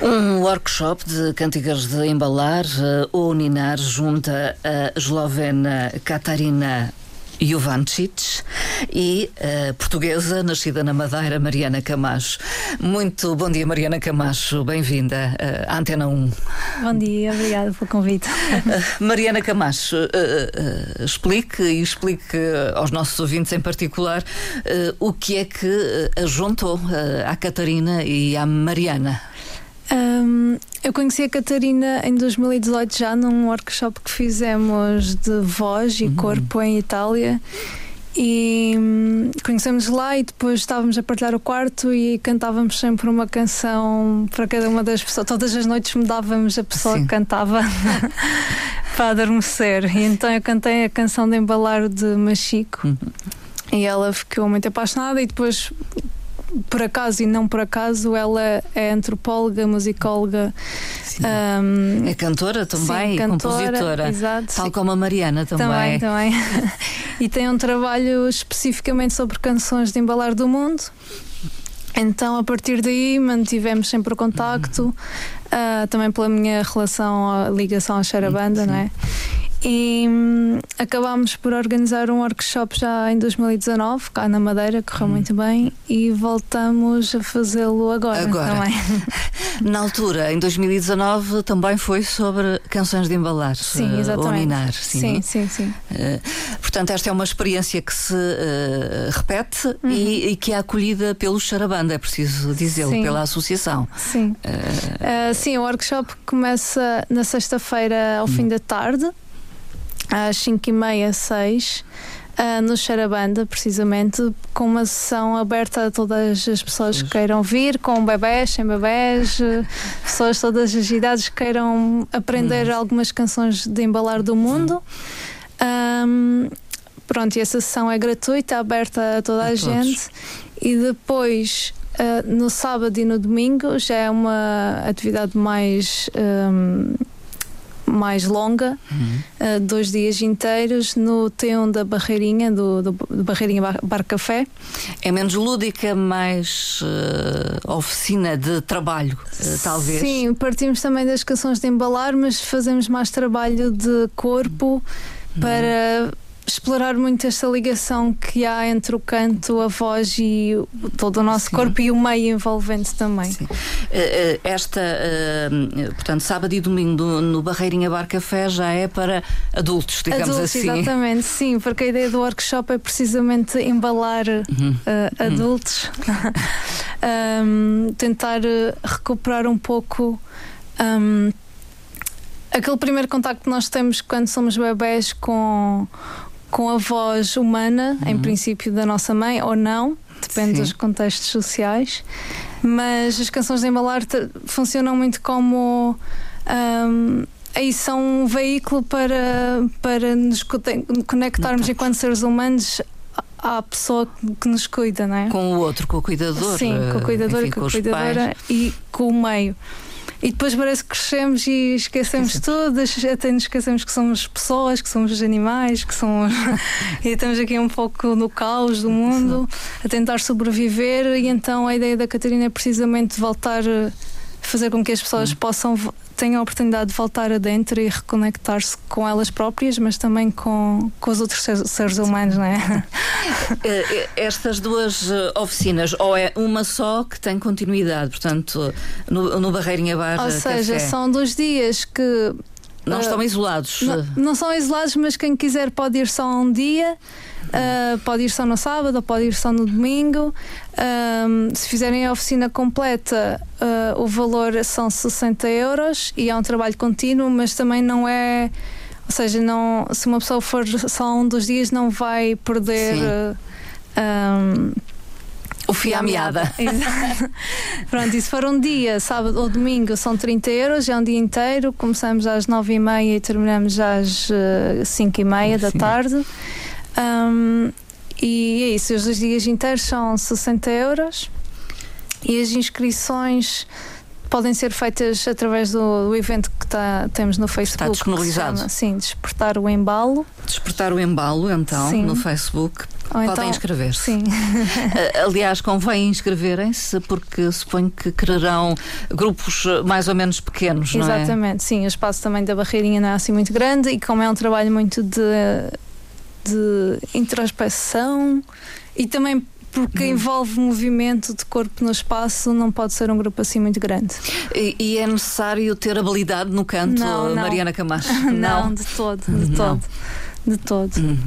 Um workshop de cânticas de embalar, o Uninar junta a eslovena Katarina Jovancic e a portuguesa, nascida na Madeira, Mariana Camacho. Muito bom dia, Mariana Camacho. Bem-vinda à Antena 1. Bom dia, obrigada pelo convite. Mariana Camacho, explique e explique aos nossos ouvintes em particular o que é que a juntou à Catarina e à Mariana. Um, eu conheci a Catarina em 2018 já num workshop que fizemos de voz e uhum. corpo em Itália e hum, conhecemos lá e depois estávamos a partilhar o quarto e cantávamos sempre uma canção para cada uma das pessoas. Todas as noites mudávamos a pessoa Sim. que cantava para adormecer. E então eu cantei a canção de embalar de Machico. Uhum. E ela ficou muito apaixonada e depois por acaso e não por acaso, ela é antropóloga, musicóloga. Um, é cantora também, sim, cantora, compositora. Exato, tal sim. como a Mariana também. Também, também. e tem um trabalho especificamente sobre canções de embalar do mundo. Então, a partir daí, mantivemos sempre o contacto, uh, também pela minha relação, ligação à Xarabanda, não é? E hum, acabámos por organizar um workshop já em 2019, cá na Madeira, correu hum. muito bem, e voltamos a fazê-lo agora, agora. também. Na altura, em 2019, também foi sobre canções de embalar. Sim, eh, exatamente. Sim, sim, sim. sim. Uh, portanto, esta é uma experiência que se uh, repete uhum. e, e, que é acolhida pelo Charabanda, é preciso dizê-lo, pela associação. Sim. Uh, sim, o workshop começa na sexta-feira ao hum. fim da tarde às 5 e meia, 6, uh, no Xarabanda, precisamente, com uma sessão aberta a todas as pessoas que queiram vir, com bebés, sem bebés, pessoas de todas as idades que queiram aprender algumas canções de embalar do mundo. Um, pronto, e essa sessão é gratuita, aberta a toda a, a gente. E depois Uh, no sábado e no domingo já é uma atividade mais um, mais longa, uhum. uh, dois dias inteiros, no T1 da Barreirinha, do, do, do Barreirinha Bar, Bar, Café. É menos lúdica, mais uh, oficina de trabalho, uh, talvez? Sim, partimos também das canções de embalar, mas fazemos mais trabalho de corpo uhum. para explorar muito esta ligação que há entre o canto, a voz e todo o nosso Sim. corpo e o meio envolvente também. Sim. Eh, eh, esta, eh, portanto, sábado e domingo no Barreirinha Bar Café já é para adultos, digamos adultos, assim. Exatamente, sim, porque a ideia do workshop é precisamente embalar uhum. uh, adultos, um, tentar recuperar um pouco. Um, aquele primeiro contacto que nós temos quando somos bebés com, com a voz humana, uhum. em princípio, da nossa mãe, ou não, depende Sim. dos contextos sociais. Mas as canções de embalar funcionam muito como. Um, aí são um veículo para, para nos conectarmos enquanto seres humanos à pessoa que nos cuida, não é? Com o outro, com o cuidador. Sim, com o cuidador enfim, e com, com a cuidadora pais. e com o meio. E depois parece que crescemos e esquecemos tudo, até nos esquecemos que somos pessoas, que somos animais, que somos. e estamos aqui um pouco no caos do mundo, a tentar sobreviver. E então a ideia da Catarina é precisamente voltar a fazer com que as pessoas hum. possam tenham a oportunidade de voltar adentro e reconectar-se com elas próprias, mas também com, com os outros seres, seres humanos, não é? Eh, eh, estas duas eh, oficinas, ou é uma só que tem continuidade, portanto, no, no Barreirinha Bar Ou seja, café. são dois dias que. Não uh, estão isolados. Não, não, são isolados, mas quem quiser pode ir só um dia. Uh, pode ir só no sábado ou pode ir só no domingo. Um, se fizerem a oficina completa, uh, o valor são 60 euros e é um trabalho contínuo, mas também não é. Ou seja, não, se uma pessoa for só um dos dias, não vai perder. Um, o fio à meada. Pronto, e se for um dia, sábado ou domingo, são 30 euros, é um dia inteiro. Começamos às 9 e meia e terminamos às 5 e meia da tarde. Um, e é isso, os dois dias inteiros são 60 euros e as inscrições podem ser feitas através do, do evento que tá, temos no Facebook. Está disponibilizado. Chama, sim, Despertar o Embalo. Despertar o Embalo, então, sim. no Facebook. Ou Podem então, inscrever-se. Sim. Aliás, convém inscreverem-se porque suponho que quererão grupos mais ou menos pequenos, não é? Exatamente, sim. O espaço também da barreirinha não é assim muito grande e como é um trabalho muito de, de introspeção e também porque uhum. envolve movimento de corpo no espaço, não pode ser um grupo assim muito grande. E, e é necessário ter habilidade no canto, não, não. Mariana Camacho? não, não, de todo, de não. todo. De todo. Uhum.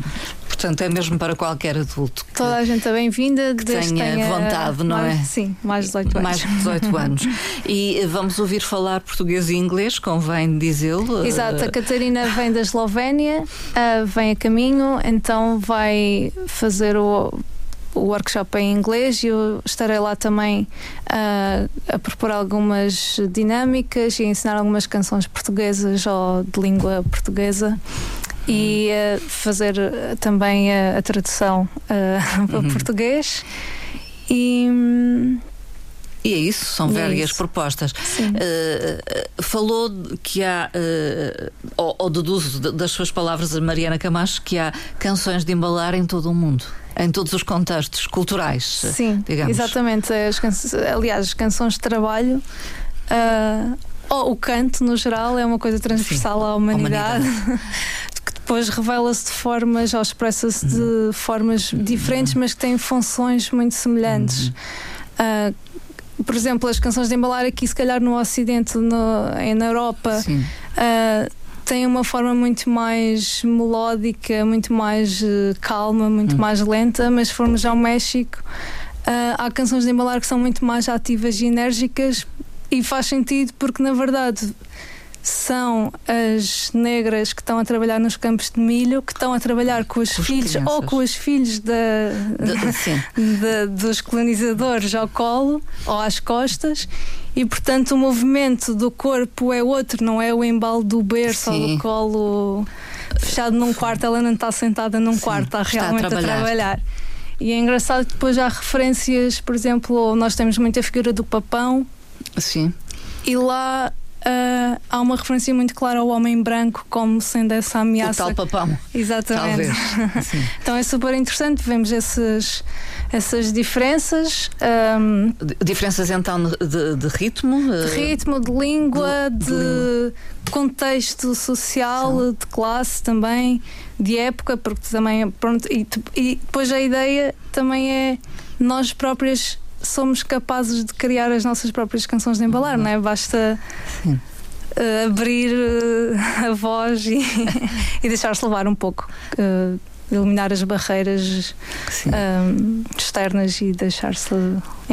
Portanto, é mesmo para qualquer adulto. Toda a gente é bem-vinda, que tenha, tenha, vontade, não mais, é? Sim, mais de 18 anos. Mais de 18 anos. E vamos ouvir falar português e inglês, convém dizê-lo. Exato, a Catarina vem da Eslovénia, vem a caminho, então vai fazer o o workshop em inglês e eu estarei lá também uh, a propor algumas dinâmicas e ensinar algumas canções portuguesas ou de língua portuguesa e uh, fazer também a, a tradução uh, para uhum. português e e é isso, são é várias propostas. Uh, falou que há, uh, ou, ou deduzo das suas palavras, Mariana Camacho, que há canções de embalar em todo o mundo em todos os contextos culturais. Sim, digamos. exatamente. As aliás, as canções de trabalho. Uh, ou o canto, no geral, é uma coisa transversal Sim, à humanidade. humanidade. depois revela-se de formas ou expressa-se uhum. de formas uhum. diferentes, mas que têm funções muito semelhantes. Uhum. Uh, por exemplo, as canções de embalar aqui, se calhar no Ocidente, no, na Europa, uh, tem uma forma muito mais melódica, muito mais uh, calma, muito hum. mais lenta, mas se formos ao México, uh, há canções de embalar que são muito mais ativas e enérgicas e faz sentido porque, na verdade, são as negras que estão a trabalhar nos campos de milho, que estão a trabalhar com os com filhos crianças. ou com os filhos da, dos colonizadores ao colo ou às costas. E portanto o movimento do corpo é outro, não é o embalo do berço sim. ou do colo fechado num quarto, ela não está sentada num sim, quarto, está realmente está a, trabalhar. a trabalhar. E é engraçado que depois há referências, por exemplo, nós temos muita figura do papão. Sim. E lá Uh, há uma referência muito clara ao homem branco como sendo essa ameaça. O tal papão. Exatamente. então é super interessante, vemos esses, essas diferenças. Um, diferenças então de, de, ritmo? De ritmo, de língua, de, de contexto social, Sim. de classe também, de época, porque também. Pronto, e, e depois a ideia também é nós próprias somos capazes de criar as nossas próprias canções de embalar, uhum. não é? Basta uh, abrir uh, a voz e, e deixar-se levar um pouco. Uh, eliminar as barreiras externas e deixar-se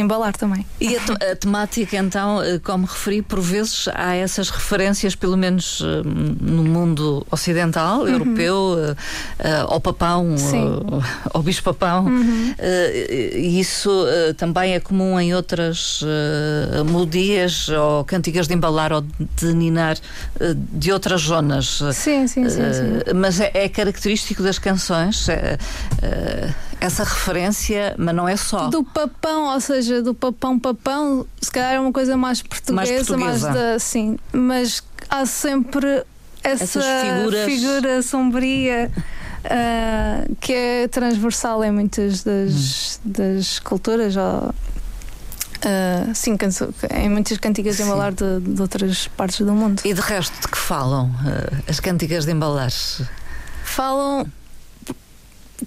embalar também. E a, te a, temática, então, eh, como referi, por vezes há essas referências, pelo menos eh, no mundo ocidental, uhum. europeu, uh, ao papão, uh, ao bicho-papão. Uhum. e isso também é comum em outras melodias ou cantigas de embalar ou de ninar de outras zonas. Sim, sim, sim. sim. Mas é, é característico das canções essa referência, mas não é só. Do papão, ou seja, do papão papão, se calhar é uma coisa mais portuguesa, mais, portuguesa. mais da. Sim, mas há sempre essa figura sombria. Uh, que é transversal em muitas das, hum. das culturas, ou, Uh, sim, em muitas cantigas de embalar de, de, outras partes do mundo. E de resto, de que falam uh, as cantigas de embalar? Falam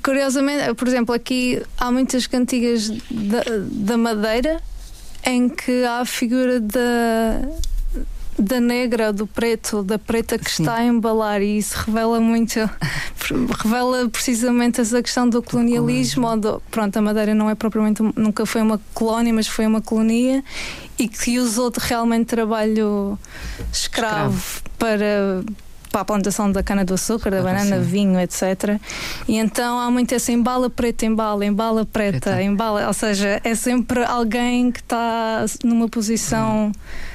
curiosamente, por exemplo, aqui há muitas cantigas da, da Madeira em que há a figura da da negra, do preto, da preta que Sim. está a embalar e isso revela muito, revela precisamente essa questão do colonialismo. Do, pronto, a Madeira não é propriamente, nunca foi uma colónia, mas foi uma colonia e que usou realmente trabalho escravo, escravo. para para a plantação da cana-do-açúcar, da ah, banana, sim. vinho, etc. E então há muito essa embala preta, embala, embala preta, preta. embala, ou seja, é sempre alguém que está numa posição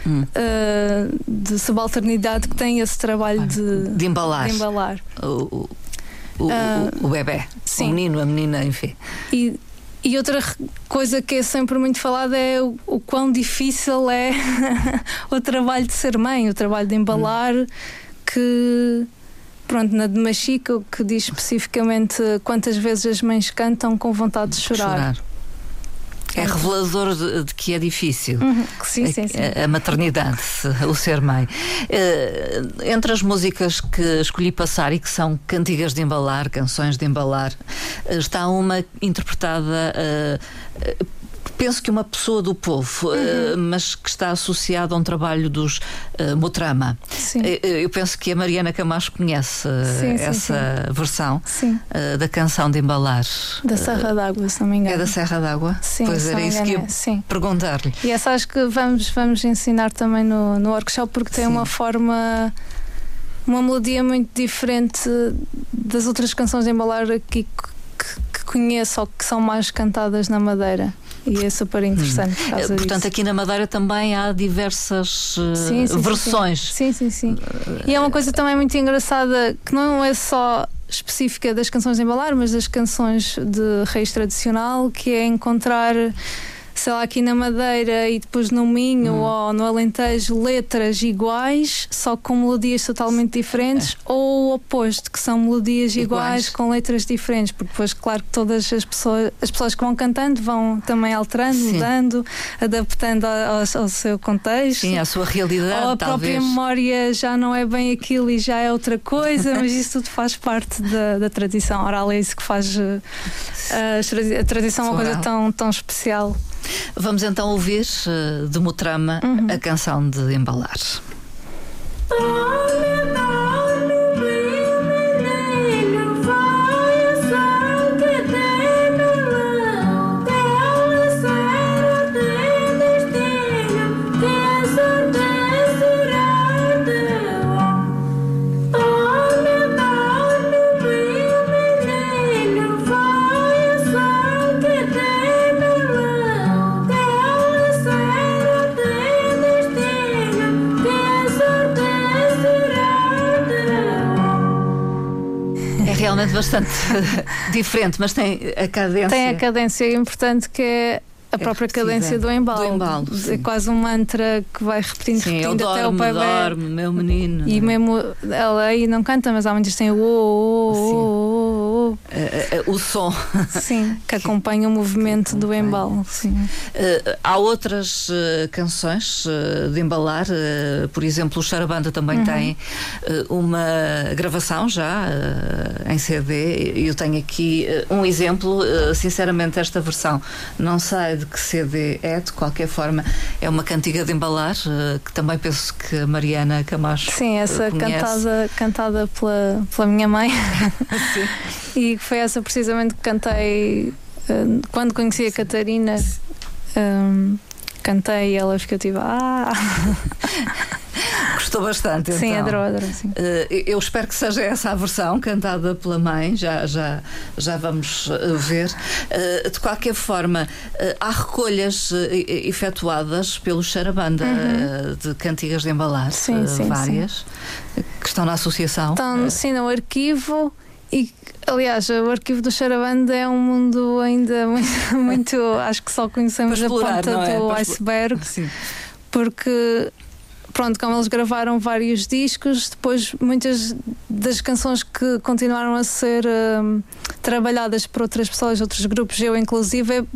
hum. uh, de subalternidade que tem esse trabalho ah, de, de embalar. De embalar. O, o, o, uh, o bebê, sim. o menino, a menina, enfim. E, e outra coisa que é sempre muito falada é o, o quão difícil é o trabalho de ser mãe, o trabalho de embalar. Hum que pronto, na de Machica, que diz especificamente quantas vezes as mães cantam com vontade de chorar. chorar. É revelador de, de, que é difícil. Uhum. Sim, sim, sim. A, a, maternidade, o ser mãe. Uh, entre as músicas que escolhi passar e que são cantigas de embalar, canções de embalar, uh, está uma interpretada uh, penso que uma pessoa do povo, uhum. uh, mas que está associada a um trabalho dos uh, Mutrama. Sim. Uh, eu penso que a Mariana Camacho conhece sim, essa sim, versão da canção de embalar. Da Serra d'Água, se não me engano. É da Serra d'Água? Sim, pois era isso que eu sim. perguntar-lhe. E essa acho que vamos, vamos ensinar também no, no workshop, porque tem uma forma uma melodia muito diferente das outras canções de embalar aqui que, que conheço ou que são mais cantadas na Madeira e é super interessante. Hum. Portanto, disso. aqui na Madeira também há diversas uh, sim, sim, versões. Sim. sim, sim, sim. E é uma coisa também muito engraçada que não é só específica das canções de embalar, mas das canções de raiz tradicional, que é encontrar sei lá, aqui na Madeira e depois no Minho hum. ou no Alentejo, letras iguais, só com melodias totalmente diferentes, é. ou o oposto, que são melodias iguais. iguais. com letras diferentes, porque depois, claro que todas as pessoas, as pessoas que vão cantando vão também alterando, Sim. mudando, adaptando ao, ao, seu contexto. Sim, à sua realidade. Ou a talvez. própria memória já não é bem aquilo e já é outra coisa, mas isso tudo faz parte da, da tradição oral, é isso que faz uh, a, tradição uma coisa tão, tão especial. Vamos então ouvir uh, de Mutrama uhum. a canção de Embalar. Bastante diferente, mas tem a cadência. Tem a cadência importante que é a é própria cadência do embalo. Do embalo é quase um mantra que vai repetindo, sim, repetindo dorme, até o bebê. dorme, meu menino. E mesmo ela aí não canta, mas há muitos que têm o oh, oh, oh, o som. Sim, que acompanha o movimento do embalo. Sim. Uh, há outras uh, canções uh, de embalar, por exemplo, o Charabanda também uhum. tem uma gravação já em CD. Eu tenho aqui um exemplo, sinceramente, esta versão não sei de que CD é, de qualquer forma, é uma cantiga de embalar, uh, que também penso que a Mariana Camacho. Sim, essa cantada, cantada pela, pela minha mãe. e foi essa precisamente que cantei uh, quando conheci a Catarina. Um, cantei e ela ficou tipo, ah! Gostou bastante. Sim, então. adorou, adorou. Sim. Uh, eu espero que seja essa a versão cantada pela mãe, já, já, já vamos eh, ver. Uh, de qualquer forma, uh, há recolhas efetuadas pelo Charabanda uhum. de cantigas de embalar, sim, sim, várias, sim. que estão na associação. Estão, sim, no arquivo. E, aliás, o arquivo do Charabanda é um mundo ainda muito, muito acho que só conhecemos explorar, a ponta é? do iceberg, Sim. porque pronto, como eles gravaram vários discos, depois muitas das canções que continuaram a ser um, trabalhadas por outras pessoas, outros grupos, eu inclusive,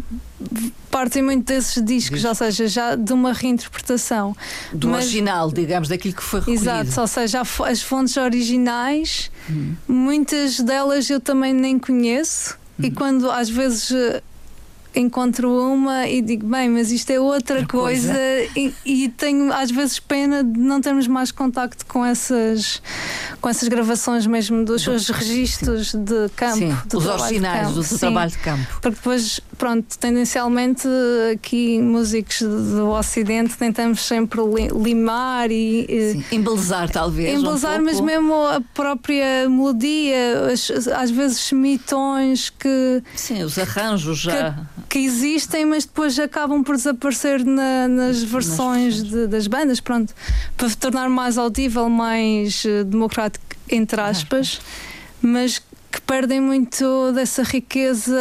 partem muito desses discos, ou seja, já de uma reinterpretação. Do Mas, original, digamos, daquilo que foi recolhido. Exato, ou seja, as fontes originais, hum. muitas delas eu também nem conheço. E hum. quando às vezes encontro uma e digo, bem, mas isto é outra, coisa, coisa. E, e, tenho às vezes pena de não termos mais contacto com essas com essas gravações mesmo dos seus registros sim. de campo. Sim, os originais do, do trabalho de campo. Porque depois, pronto, tendencialmente aqui músicos do Ocidente tentamos sempre limar e. Sim, embelezar talvez. Embelezar, um mas mesmo a própria melodia, às vezes semitões que. Sim, os arranjos já. Que, que existem, mas depois acabam por desaparecer na, nas versões de, das bandas, pronto, para tornar mais audível, mais uh, democrático, entre aspas, mas que perdem muito dessa riqueza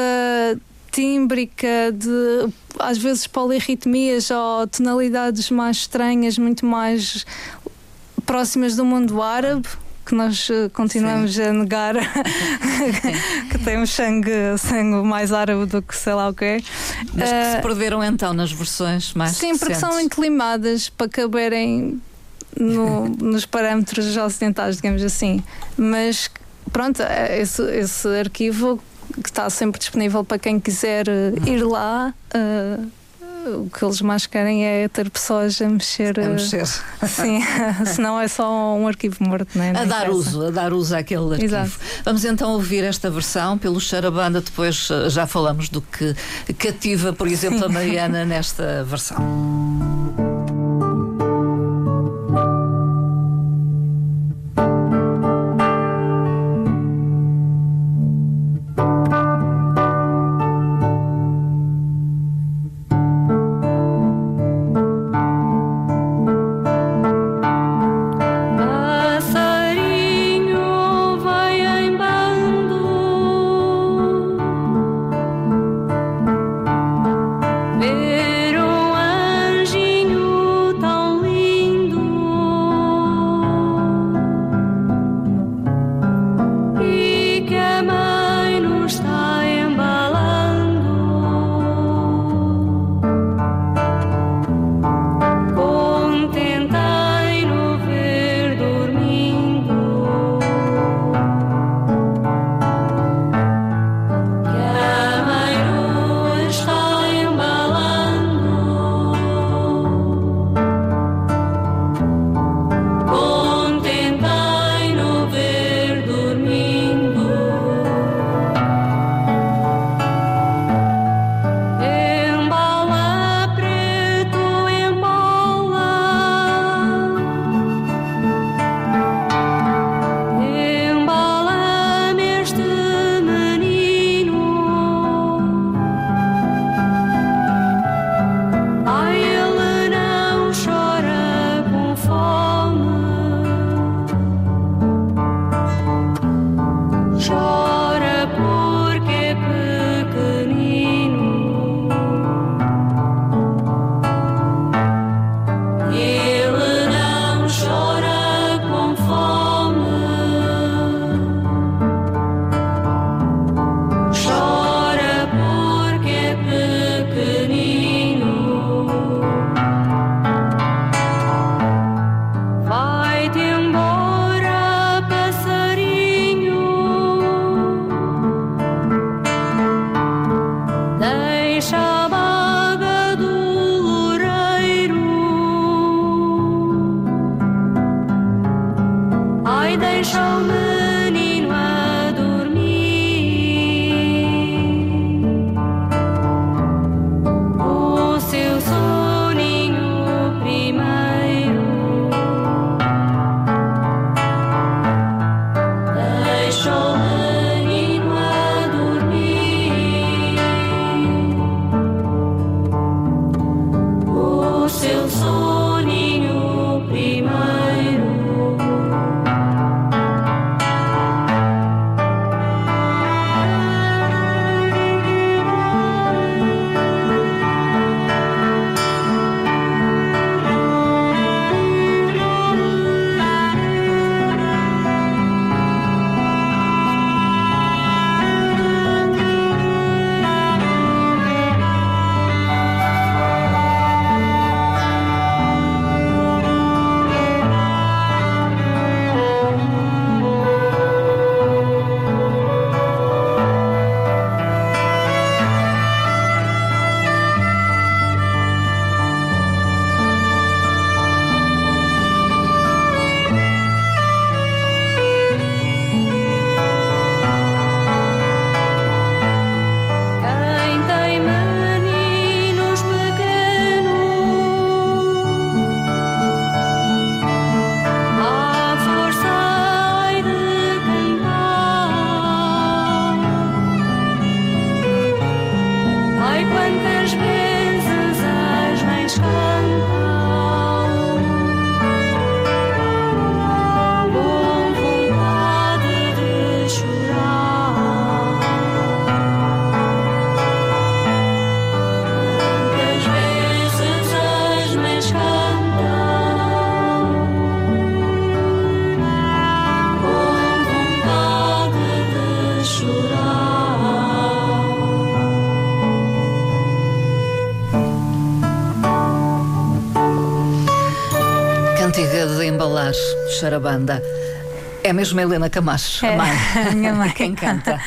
tímbrica, de às vezes polirritmias ou tonalidades mais estranhas, muito mais próximas do mundo árabe que nós eh, continuamos Sim. a negar que temos sangue, sangue mais árabe do que sei lá o que Mas que se eh, perderam então nas versões mais Sim, porque são muito limadas para caberem no, nos parâmetros ocidentais, digamos assim. Mas pronto, é esse, esse arquivo que está sempre disponível para quem quiser ir lá. Uh, o que eles mais querem é ter pessoas a mexer. A mexer. Sim, senão é só um arquivo morto, não é? A dar uso, a dar uso àquele arquivo. Exato. Vamos então ouvir esta versão pelo Charabanda, depois eh, já falamos do que cativa, por exemplo, a Mariana nesta versão. Charabanda. É mesmo a Helena Camacho, é, a mãe. A minha mãe. Quem canta.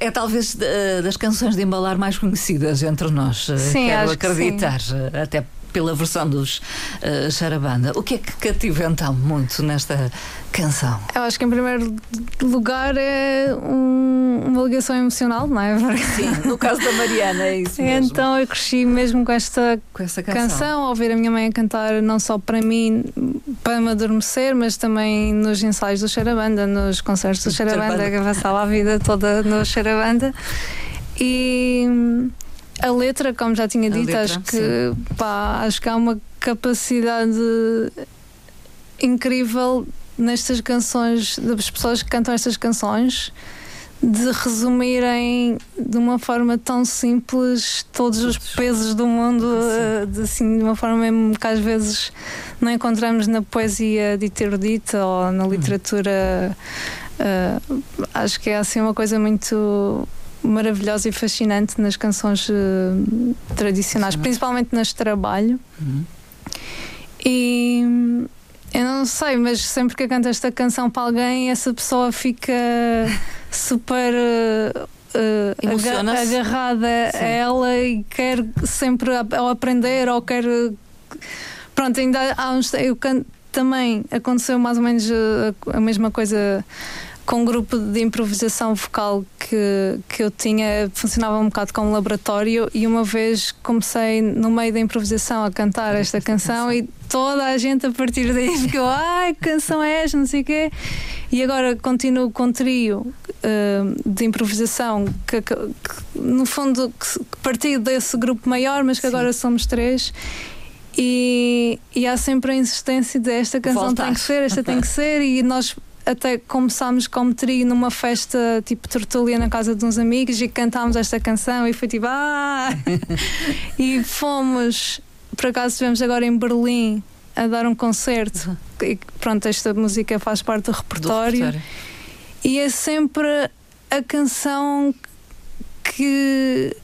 É talvez das canções de embalar mais conhecidas entre nós. Sim, Quero acreditar, que sim. até pela versão dos uh, Charabanda. O que é que cativa então muito nesta canção? Eu acho que em primeiro lugar é um, uma ligação emocional, não é? Porque... Sim, no caso da Mariana é isso mesmo. Então eu cresci mesmo com esta com essa canção. canção, ouvir a minha mãe a cantar não só para mim, para me adormecer, mas também nos ensaios do Charabanda, nos concertos do Charabanda, que eu passava a vida toda no Charabanda. E a letra, como já tinha dito, letra, acho que pá, acho que há uma capacidade incrível nestas canções, das pessoas que cantam estas canções, de resumirem de uma forma tão simples todos os pesos do mundo, de, assim, de uma forma mesmo que às vezes não encontramos na poesia dita erudita ou na literatura. Uh, acho que é assim uma coisa muito maravilhosa e fascinante nas canções uh, tradicionais, principalmente nas de trabalho. Uhum. E eu não sei, mas sempre que eu canto esta canção para alguém, essa pessoa fica super. Uh, agarrada Sim. a ela e quer sempre ou aprender ou quer pronto, ainda há uns eu canto, também aconteceu mais ou menos a, a mesma coisa com um grupo de improvisação vocal que, que eu tinha, funcionava um bocado como laboratório e uma vez comecei no meio da improvisação a cantar esta canção e toda a gente a partir daí ficou, ai, que canção é esta, não sei o quê. E agora continuo com um trio uh, de improvisação que, que, que no fundo que, partiu desse grupo maior, mas que Sim. agora somos três. E, e há sempre a insistência de esta canção Voltar. tem que ser, esta tem que ser, e nós até começámos como trio numa festa tipo tertulia na casa de uns amigos e cantámos esta canção e foi tipo ah! e fomos por acaso estivemos agora em Berlim a dar um concerto uhum. e pronto, esta música faz parte do repertório, do repertório. e é sempre a canção que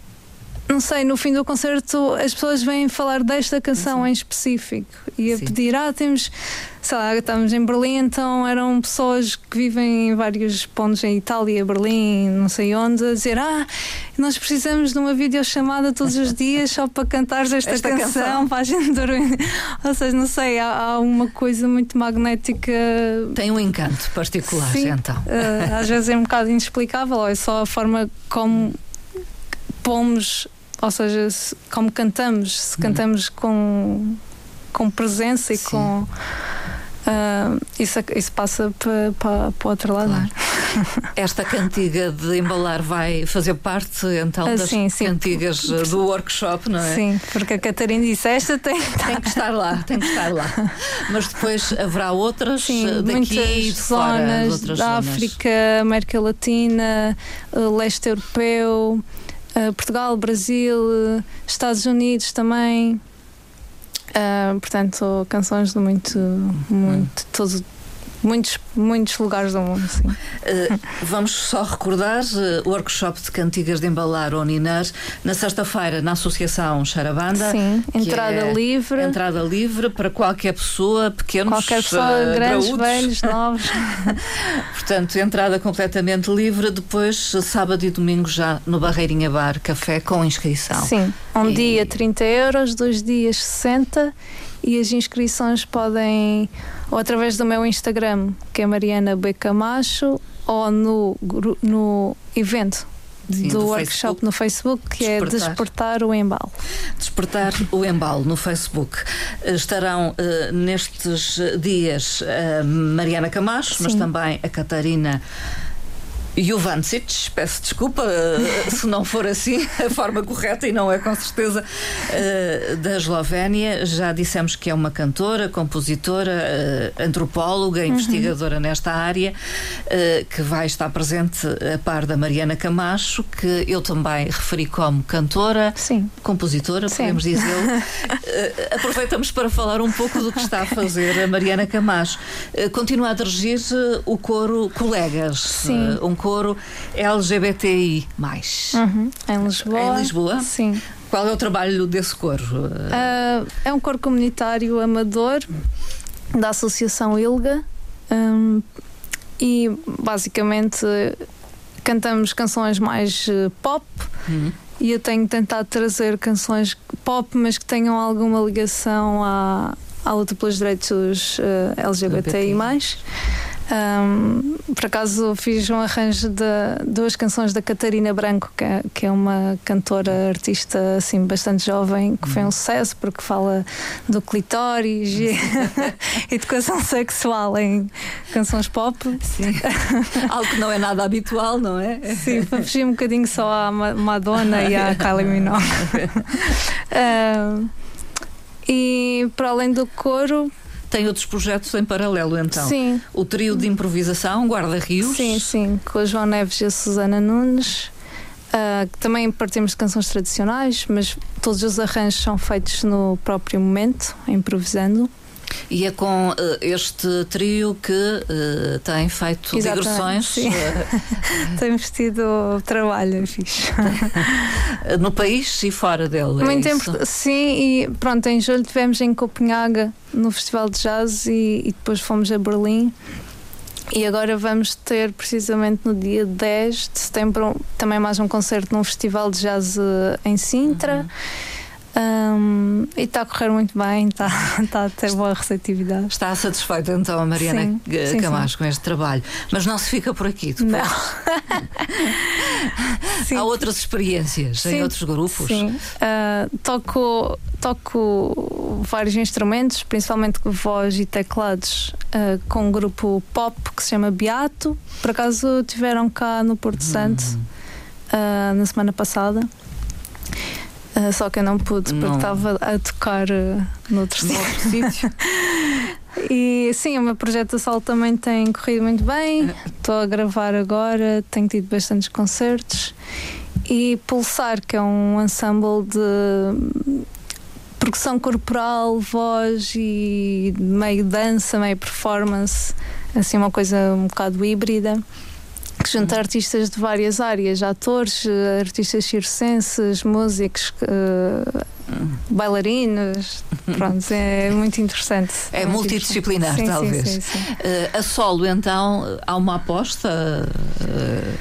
não sei, no fim do concerto as pessoas vêm falar desta canção Sim. em específico e a Sim. pedir, ah, temos, sei lá, estamos em Berlim, então eram pessoas que vivem em vários pontos em Itália, Berlim, não sei onde, a dizer, ah, nós precisamos de uma videochamada todos os dias só para cantar esta, esta canção, canção, para a gente dormir. Ou seja, não sei, há, há, uma coisa muito magnética. Tem um encanto particular, Sim, então. Uh, às vezes é um bocado inexplicável, é só a forma como pomos ou seja, se, como cantamos, se uhum. cantamos com, com presença e Sim. com. Uh, isso, isso passa para, para, para o outro lado. Claro. Esta cantiga de embalar vai fazer parte então ah, das sim, sim. cantigas do workshop, não é? Sim, porque a Catarina disse esta tem, tem que estar lá, tem que estar lá. Mas depois haverá outras sim, daqui muitas de fora, zonas de da África, América Latina, leste europeu. Eh, Portugal, Brasil, Estados Unidos também. Uh, portanto, canções de muito, muito, todo, muitos, muitos lugares do mundo. Sim. Uh, vamos só recordar uh, o workshop de cantigas de embalar ou ninar na sexta-feira na Associação Charabanda. Sim, entrada é livre. Entrada livre para qualquer pessoa, pequenos, qualquer pessoa, uh, grandes, graúdos. velhos, novos. Portanto, entrada completamente livre. Depois, sábado e domingo, já no Barreirinha Bar Café com inscrição. Sim, um e... dia 30 euros, dois dias 60 e as inscrições podem ou através do meu Instagram, que é Mariana B. Camacho, ou no, no evento Sim, do, do, workshop Facebook. no Facebook, que é Despertar. é Despertar o Embalo. Despertar o Embalo no Facebook. Estarão uh, nestes dias a uh, Mariana Camacho, Sim. mas também a Catarina. Jovancic, peço desculpa eh, se não for assim a forma correta e não é com certeza eh, da Eslovénia. Já dissemos que é uma cantora, compositora, eh, antropóloga, uhum. investigadora nesta área, que vai estar presente a par da Mariana Camacho, que eu também referi como cantora, Sim. compositora, Sim. podemos dizer. Aproveitamos para falar um pouco do que está a fazer a Mariana Camacho. Continua a dirigir o coro Colegas, Sim. um coro coro LGBTI. Uhum. Em Lisboa. Em Lisboa? Sim. Qual é o trabalho desse coro? Uh, é um coro comunitário amador da Associação ILGA um, e basicamente cantamos canções mais uh, pop uhum. e eu tenho tentado trazer canções pop, mas que tenham alguma ligação à, à luta pelos direitos uh, LGBTI. Um, por acaso fiz um arranjo de duas canções da Catarina Branco, que é, que é uma cantora artista assim bastante jovem, que foi um sucesso porque fala do clitóris e educação sexual em canções pop. Sim. Algo que não é nada habitual, não é? Sim, para fugir um bocadinho só à Madonna e à Kylie Minogue. um, e para além do coro, tem outros projetos em paralelo, então. Sim. O trio de improvisação, Guarda-Rios. Sim, sim, com a João Neves e a Susana Nunes. Uh, também partimos de canções tradicionais, mas todos os arranjos são feitos no próprio momento, improvisando. E é com uh, este trio que uh, tem feito Exatamente, digressões. Uh, Temos tido trabalho, é fixe. no país e fora dele. É Muito é tempo, sim, e pronto, em julho tivemos em Copenhaga no Festival de Jazz e, e depois fomos a Berlim. E agora vamos ter precisamente no dia 10 de setembro também mais um concerto num festival de jazz em Sintra. Uhum. Um, e está a correr muito bem, está, está a ter boa receptividade. Está satisfeita então a Mariana sim, sim, Camacho sim. com este trabalho, mas não se fica por aqui depois. Há outras experiências em outros grupos? Sim, uh, toco, toco vários instrumentos, principalmente voz e teclados, uh, com um grupo pop que se chama Beato. Por acaso tiveram cá no Porto Santo uh, na semana passada. Uh, só que eu não pude porque estava a tocar uh, noutro sítio. e sim, o meu projeto de solo também tem corrido muito bem. Estou a gravar agora, tenho tido bastantes concertos. E Pulsar, que é um ensemble de percussão corporal, voz e meio dança, meio performance, assim uma coisa um bocado híbrida que junta artistas de várias áreas, atores, eh, artistas circenses, músicos, uh, bailarinos. Pronto, é muito interessante. É, multidisciplinar, sim, talvez. Sim, sim, uh, a solo, então, há uma aposta? Uh,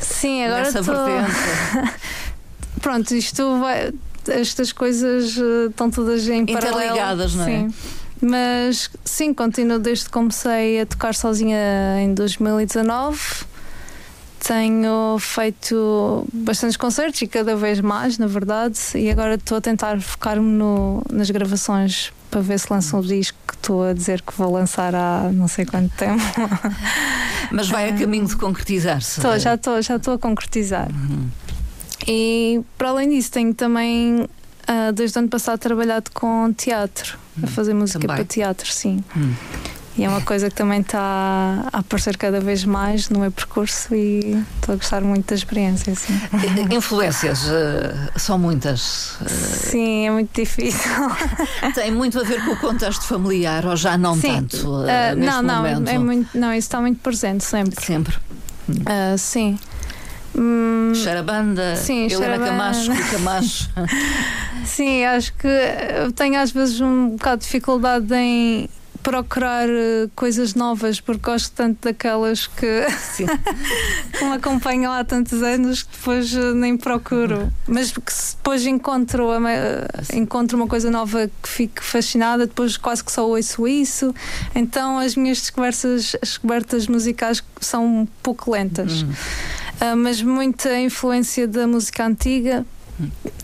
sim, agora estou. Pronto, isto vai. Estas coisas estão todas em paralelo. Interligadas, não é? Sim. Mas sim, continuo desde que comecei a tocar sozinha em 2019 tenho feito bastantes concertos e cada vez mais, na verdade, e agora estou a tentar focar-me nas gravações para ver se lanço um disco que estou a dizer que vou lançar há não sei quanto tempo. Mas vai a caminho de concretizar-se? Estou, já estou, já estou a concretizar. Uhum. E para além disso, tenho também uh, desde o ano passado trabalhado com teatro, uhum. a fazer música também. para teatro, sim. Uhum. E é uma coisa que também está a aparecer cada vez mais no meu percurso e estou a gostar muito da experiência. Assim. Influências uh, são muitas. Uh, Sim, é muito difícil. Tem muito a ver com o contexto familiar ou já não sim. tanto? Uh, não, não, é muito, não, isso está muito presente sempre. Sempre. sim. Hum, Charabanda, sim, Helena Camacho e Camacho. sim, acho que tenho às vezes um bocado de dificuldade em procurar uh, coisas novas, porque gosto tanto daquelas que, que me acompanham há tantos anos que depois uh, nem procuro. Mas que depois encontro, uh, encontro uma coisa nova que fico fascinada, depois quase que só ouço isso. Então as minhas descobertas, as descobertas musicais são um pouco lentas. Hum. mas muita influência da música antiga,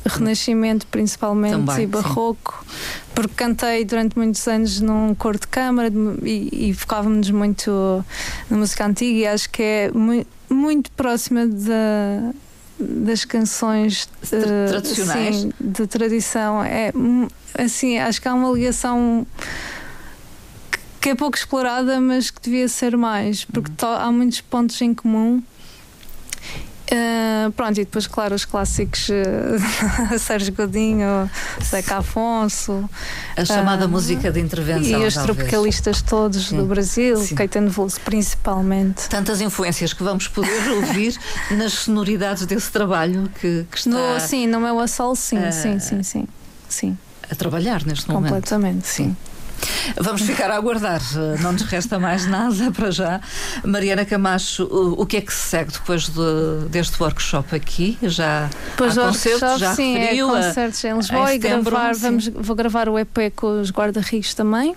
Renascimento principalmente Também, e Barroco, sim. porque cantei durante muitos anos num coro de câmara e, e focávamos muito na música antiga e acho que é muito, muito próxima da, das canções uh, tradicionais sim, de tradição. É assim, acho que há uma ligação que é pouco explorada, mas que devia ser mais, porque uhum. há muitos pontos em comum Uh, pronto, e depois, claro, os clássicos uh, Sérgio Godinho, Zeca Afonso. A chamada uh, música de intervenção. E os tropicalistas todos sim. do Brasil, sim. Caetano Veloso principalmente. Tantas influências que vamos poder ouvir nas sonoridades desse trabalho que, que está. No, sim, no meu assol, sim, sim, sim, sim, sim. A trabalhar neste momento. Completamente, sim. Vamos ficar a aguardar, não nos resta mais nada para já. Mariana Camacho, o, o que é que se segue depois de, deste workshop aqui? Já depois há concertos, já sim, é referiu é concertos em Lisboa em e gravar, vamos, vou gravar o EP com os guarda-rios também.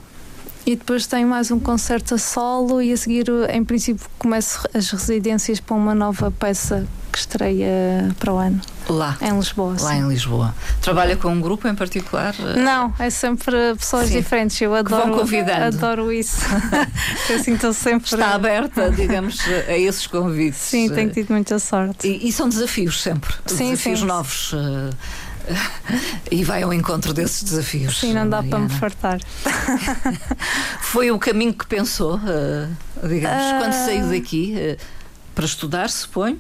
E depois tenho mais um concerto a solo e a seguir, em princípio, começo as residências para uma nova peça que estreia para o ano. Lá. Em Lisboa. Lá sim. em Lisboa. Trabalha com um grupo em particular? Não, é sempre pessoas sim. diferentes. Eu adoro, adoro isso. assim estou sempre. Está aberta, digamos, a esses convites. Sim, tenho tido muita sorte. E, e são desafios sempre. Sim, desafios sim. novos. Uh, e vai ao encontro desses desafios. Sim, não dá Mariana. para me fartar. Foi o caminho que pensou, uh, digamos, uh... quando saiu daqui uh, para estudar, suponho?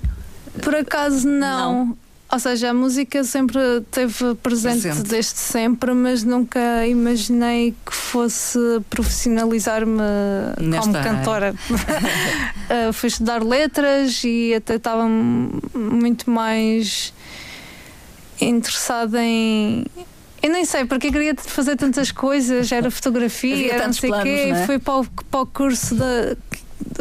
Por acaso não. não. Ou seja, a música sempre teve presente, desde sempre, mas nunca imaginei que fosse profissionalizar-me como cantora. uh, fui estudar letras e até estava muito mais interessada em. Eu nem sei, porque eu queria fazer tantas coisas, era fotografia, era não sei o quê, é? fui para o, para o curso da,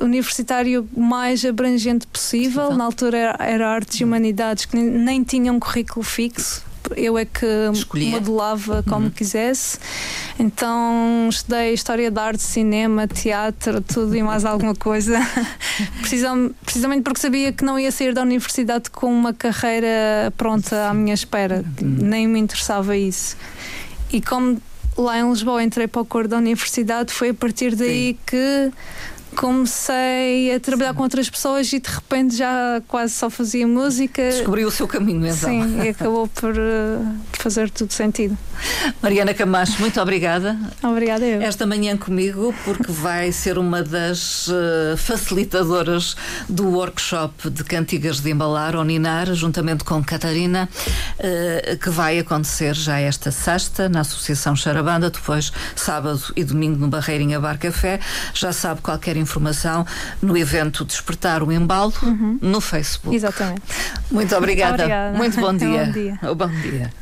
universitário mais abrangente possível. Na altura era, era Artes e Humanidades, que nem, nem tinha um currículo fixo eu é que Escolhia. modelava como uhum. quisesse. Então estudei História da Arte, Cinema, Teatro, tudo e mais alguma coisa. Precisamente porque sabia que não ia sair da universidade com uma carreira pronta à minha espera. Uhum. Nem me interessava isso. E como lá em Lisboa entrei para o cor da universidade, foi a partir daí Sim. que comecei a trabalhar Sim. com outras pessoas e de repente já quase só fazia música. Descobriu o seu caminho, então. Sim, e acabou por uh, fazer tudo sentido. Mariana Camacho, muito obrigada. Obrigada eu. Esta manhã comigo, porque vai ser uma das uh, facilitadoras do workshop de cantigas de embalar, Oninar, juntamente com Catarina, uh, que vai acontecer já esta sexta na Associação Charabanda, depois sábado e domingo no Barreirinha Bar Café. Já sabe qualquer informação no evento Despertar o Embalo uhum. no Facebook. Exatamente. Muito obrigada. Obrigada. Muito bom dia. bom dia. Bom dia.